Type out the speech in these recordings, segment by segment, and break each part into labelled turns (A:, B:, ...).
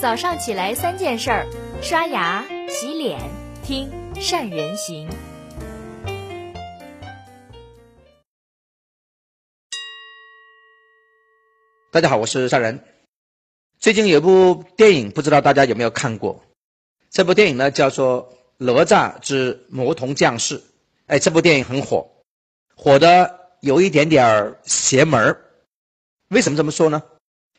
A: 早上起来三件事儿：刷牙、洗脸、听善人行。
B: 大家好，我是善人。最近有部电影，不知道大家有没有看过？这部电影呢叫做《哪吒之魔童降世》。哎，这部电影很火，火的有一点点邪门儿。为什么这么说呢？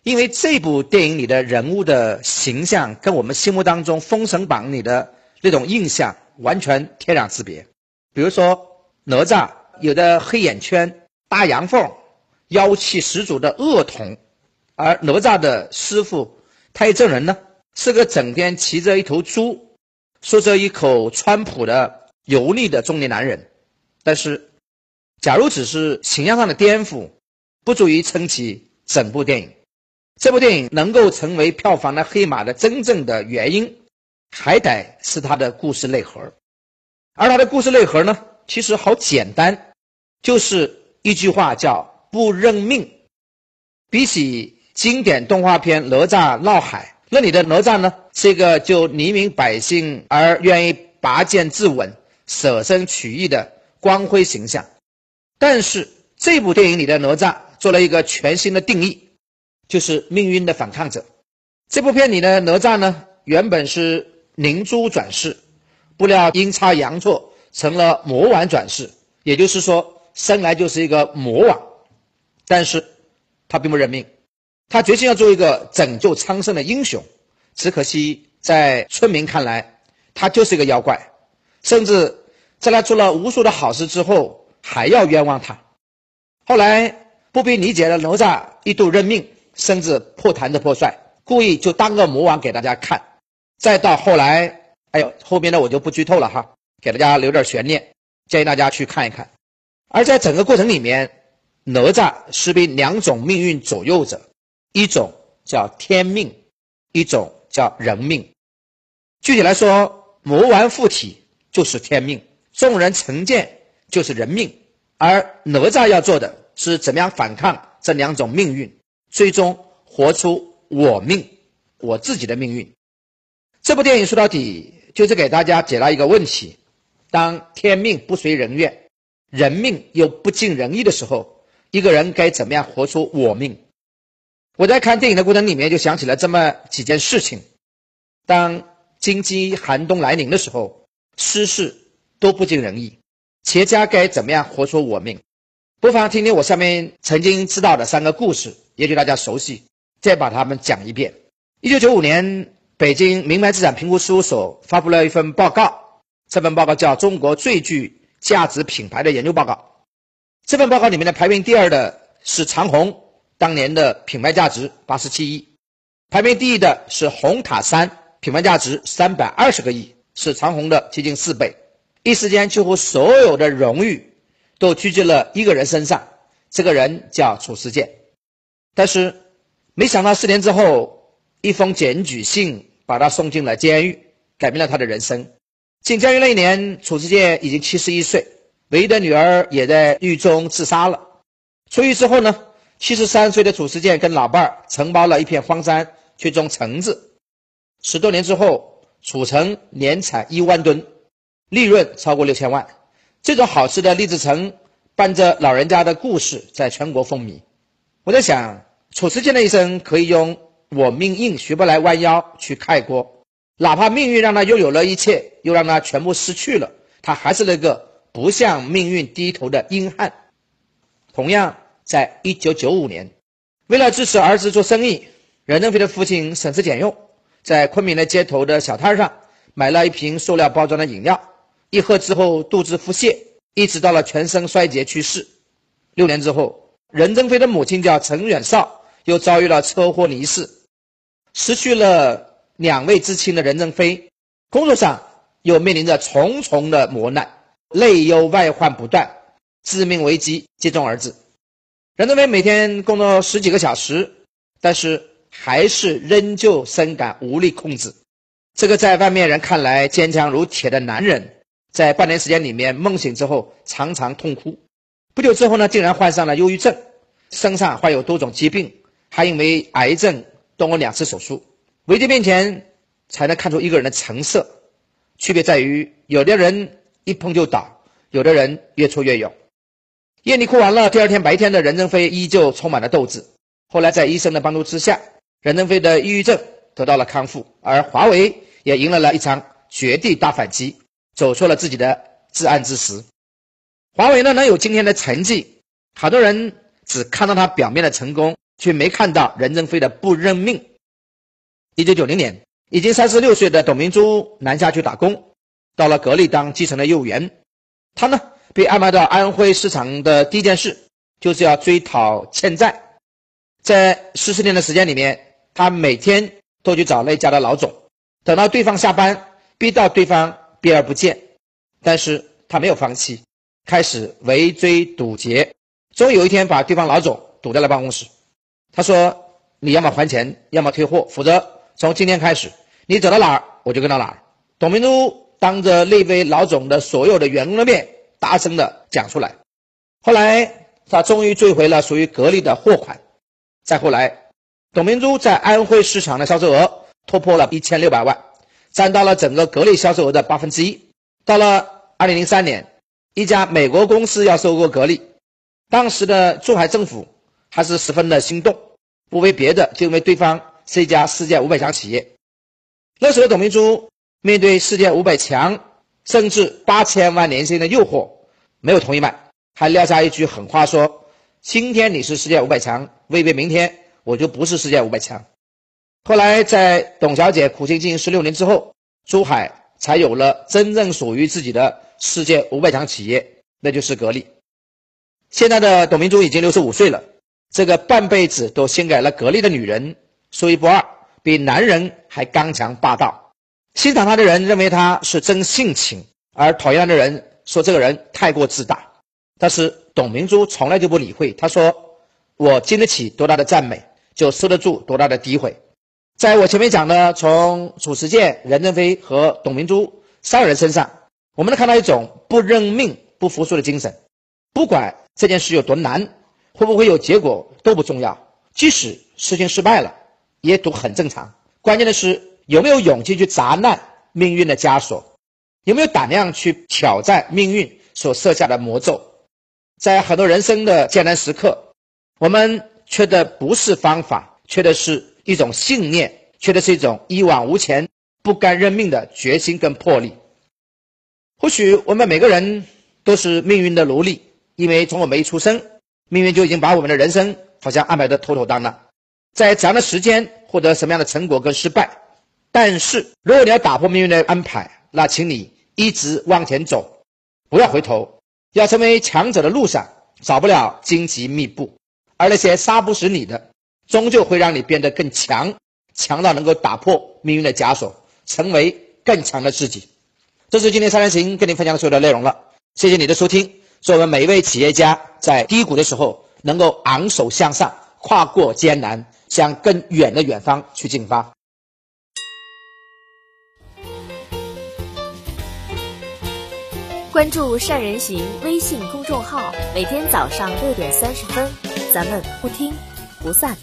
B: 因为这部电影里的人物的形象跟我们心目当中《封神榜》里的那种印象完全天壤之别。比如说哪吒有的黑眼圈、大阳凤，妖气十足的恶童，而哪吒的师傅太乙真人呢，是个整天骑着一头猪、说着一口川普的油腻的中年男人。但是，假如只是形象上的颠覆，不足以撑起整部电影。这部电影能够成为票房的黑马的真正的原因，还得是它的故事内核。而它的故事内核呢，其实好简单，就是一句话叫“不认命”。比起经典动画片《哪吒闹海》，那里的哪吒呢，是一个就黎民百姓而愿意拔剑自刎、舍身取义的光辉形象。但是这部电影里的哪吒做了一个全新的定义。就是命运的反抗者。这部片里的哪吒呢，原本是灵珠转世，不料阴差阳错成了魔丸转世，也就是说，生来就是一个魔王。但是，他并不认命，他决心要做一个拯救苍生的英雄。只可惜，在村民看来，他就是一个妖怪，甚至在他做了无数的好事之后，还要冤枉他。后来，不必理解的哪吒一度认命。甚至破坛子破帅，故意就当个魔王给大家看。再到后来，哎呦，后面的我就不剧透了哈，给大家留点悬念，建议大家去看一看。而在整个过程里面，哪吒是被两种命运左右着，一种叫天命，一种叫人命。具体来说，魔丸附体就是天命，众人成见就是人命。而哪吒要做的是怎么样反抗这两种命运。最终活出我命，我自己的命运。这部电影说到底就是给大家解答一个问题：当天命不随人愿，人命又不尽人意的时候，一个人该怎么样活出我命？我在看电影的过程里面就想起了这么几件事情：当经济寒冬来临的时候，失事都不尽人意，企业家该怎么样活出我命？不妨听听我下面曾经知道的三个故事。也许大家熟悉，再把它们讲一遍。一九九五年，北京名牌资产评估事务所发布了一份报告，这份报告叫《中国最具价值品牌的研究报告》。这份报告里面的排名第二的是长虹，当年的品牌价值八十七亿；排名第一的是红塔山，品牌价值三百二十个亿，是长虹的接近四倍。一时间，几乎所有的荣誉都聚集了一个人身上，这个人叫褚时健。但是，没想到四年之后，一封检举信把他送进了监狱，改变了他的人生。进监狱那一年，褚时健已经七十一岁，唯一的女儿也在狱中自杀了。出狱之后呢，七十三岁的褚时健跟老伴儿承包了一片荒山去种橙子。十多年之后，褚橙年产一万吨，利润超过六千万。这种好吃的栗子橙，伴着老人家的故事，在全国风靡。我在想。褚时健的一生可以用“我命硬，学不来弯腰”去概括。哪怕命运让他拥有了一切，又让他全部失去了，他还是那个不向命运低头的硬汉。同样，在一九九五年，为了支持儿子做生意，任正非的父亲省吃俭用，在昆明的街头的小摊上买了一瓶塑料包装的饮料，一喝之后肚子腹泻，一直到了全身衰竭去世。六年之后，任正非的母亲叫陈远绍。又遭遇了车祸离世，失去了两位至亲的任正非，工作上又面临着重重的磨难，内忧外患不断，致命危机接踵而至。任正非每天工作十几个小时，但是还是仍旧深感无力控制。这个在外面人看来坚强如铁的男人，在半年时间里面梦醒之后，常常痛哭。不久之后呢，竟然患上了忧郁症，身上患有多种疾病。还因为癌症动过两次手术，危机面前才能看出一个人的成色。区别在于，有的人一碰就倒，有的人越挫越勇。夜里哭完了，第二天白天的任正非依旧充满了斗志。后来在医生的帮助之下，任正非的抑郁症得到了康复，而华为也迎来了一场绝地大反击，走出了自己的至暗之时。华为呢能有今天的成绩，好多人只看到他表面的成功，却没看到任正非的不认命。一九九零年，已经三十六岁的董明珠南下去打工，到了格力当基层的业务员。他呢？被安排到安徽市场的第一件事，就是要追讨欠债。在十四年的时间里面，他每天都去找那家的老总，等到对方下班，逼到对方避而不见。但是他没有放弃，开始围追堵截，终于有一天把对方老总堵在了办公室。他说：“你要么还钱，要么退货，否则从今天开始，你走到哪儿我就跟到哪儿。”董明珠当着那位老总的所有的员工的面。大声的讲出来。后来，他终于追回了属于格力的货款。再后来，董明珠在安徽市场的销售额突破了一千六百万，占到了整个格力销售额的八分之一。到了二零零三年，一家美国公司要收购格力，当时的珠海政府还是十分的心动，不为别的，就因为对方是一家世界五百强企业。那时候，董明珠面对世界五百强。甚至八千万年薪的诱惑，没有同意卖，还撂下一句狠话说：“今天你是世界五百强，未必明天我就不是世界五百强。”后来在董小姐苦心经营十六年之后，珠海才有了真正属于自己的世界五百强企业，那就是格力。现在的董明珠已经六十五岁了，这个半辈子都献给了格力的女人，说一不二，比男人还刚强霸道。欣赏她的人认为她是真性情，而讨厌她的人说这个人太过自大。但是董明珠从来就不理会，她说：“我经得起多大的赞美，就受得住多大的诋毁。”在我前面讲的，从褚时健、任正非和董明珠三个人身上，我们能看到一种不认命、不服输的精神。不管这件事有多难，会不会有结果都不重要。即使事情失败了，也都很正常。关键的是。有没有勇气去砸烂命运的枷锁？有没有胆量去挑战命运所设下的魔咒？在很多人生的艰难时刻，我们缺的不是方法，缺的是一种信念，缺的是一种一往无前、不甘认命的决心跟魄力。或许我们每个人都是命运的奴隶，因为从我们一出生，命运就已经把我们的人生好像安排的妥妥当当，在怎样的时间获得什么样的成果跟失败。但是，如果你要打破命运的安排，那请你一直往前走，不要回头。要成为强者的路上，少不了荆棘密布，而那些杀不死你的，终究会让你变得更强，强到能够打破命运的枷锁，成为更强的自己。这是今天三人行跟你分享的所有的内容了。谢谢你的收听。祝我们每一位企业家在低谷的时候，能够昂首向上，跨过艰难，向更远的远方去进发。
A: 关注善人行微信公众号，每天早上六点三十分，咱们不听不散。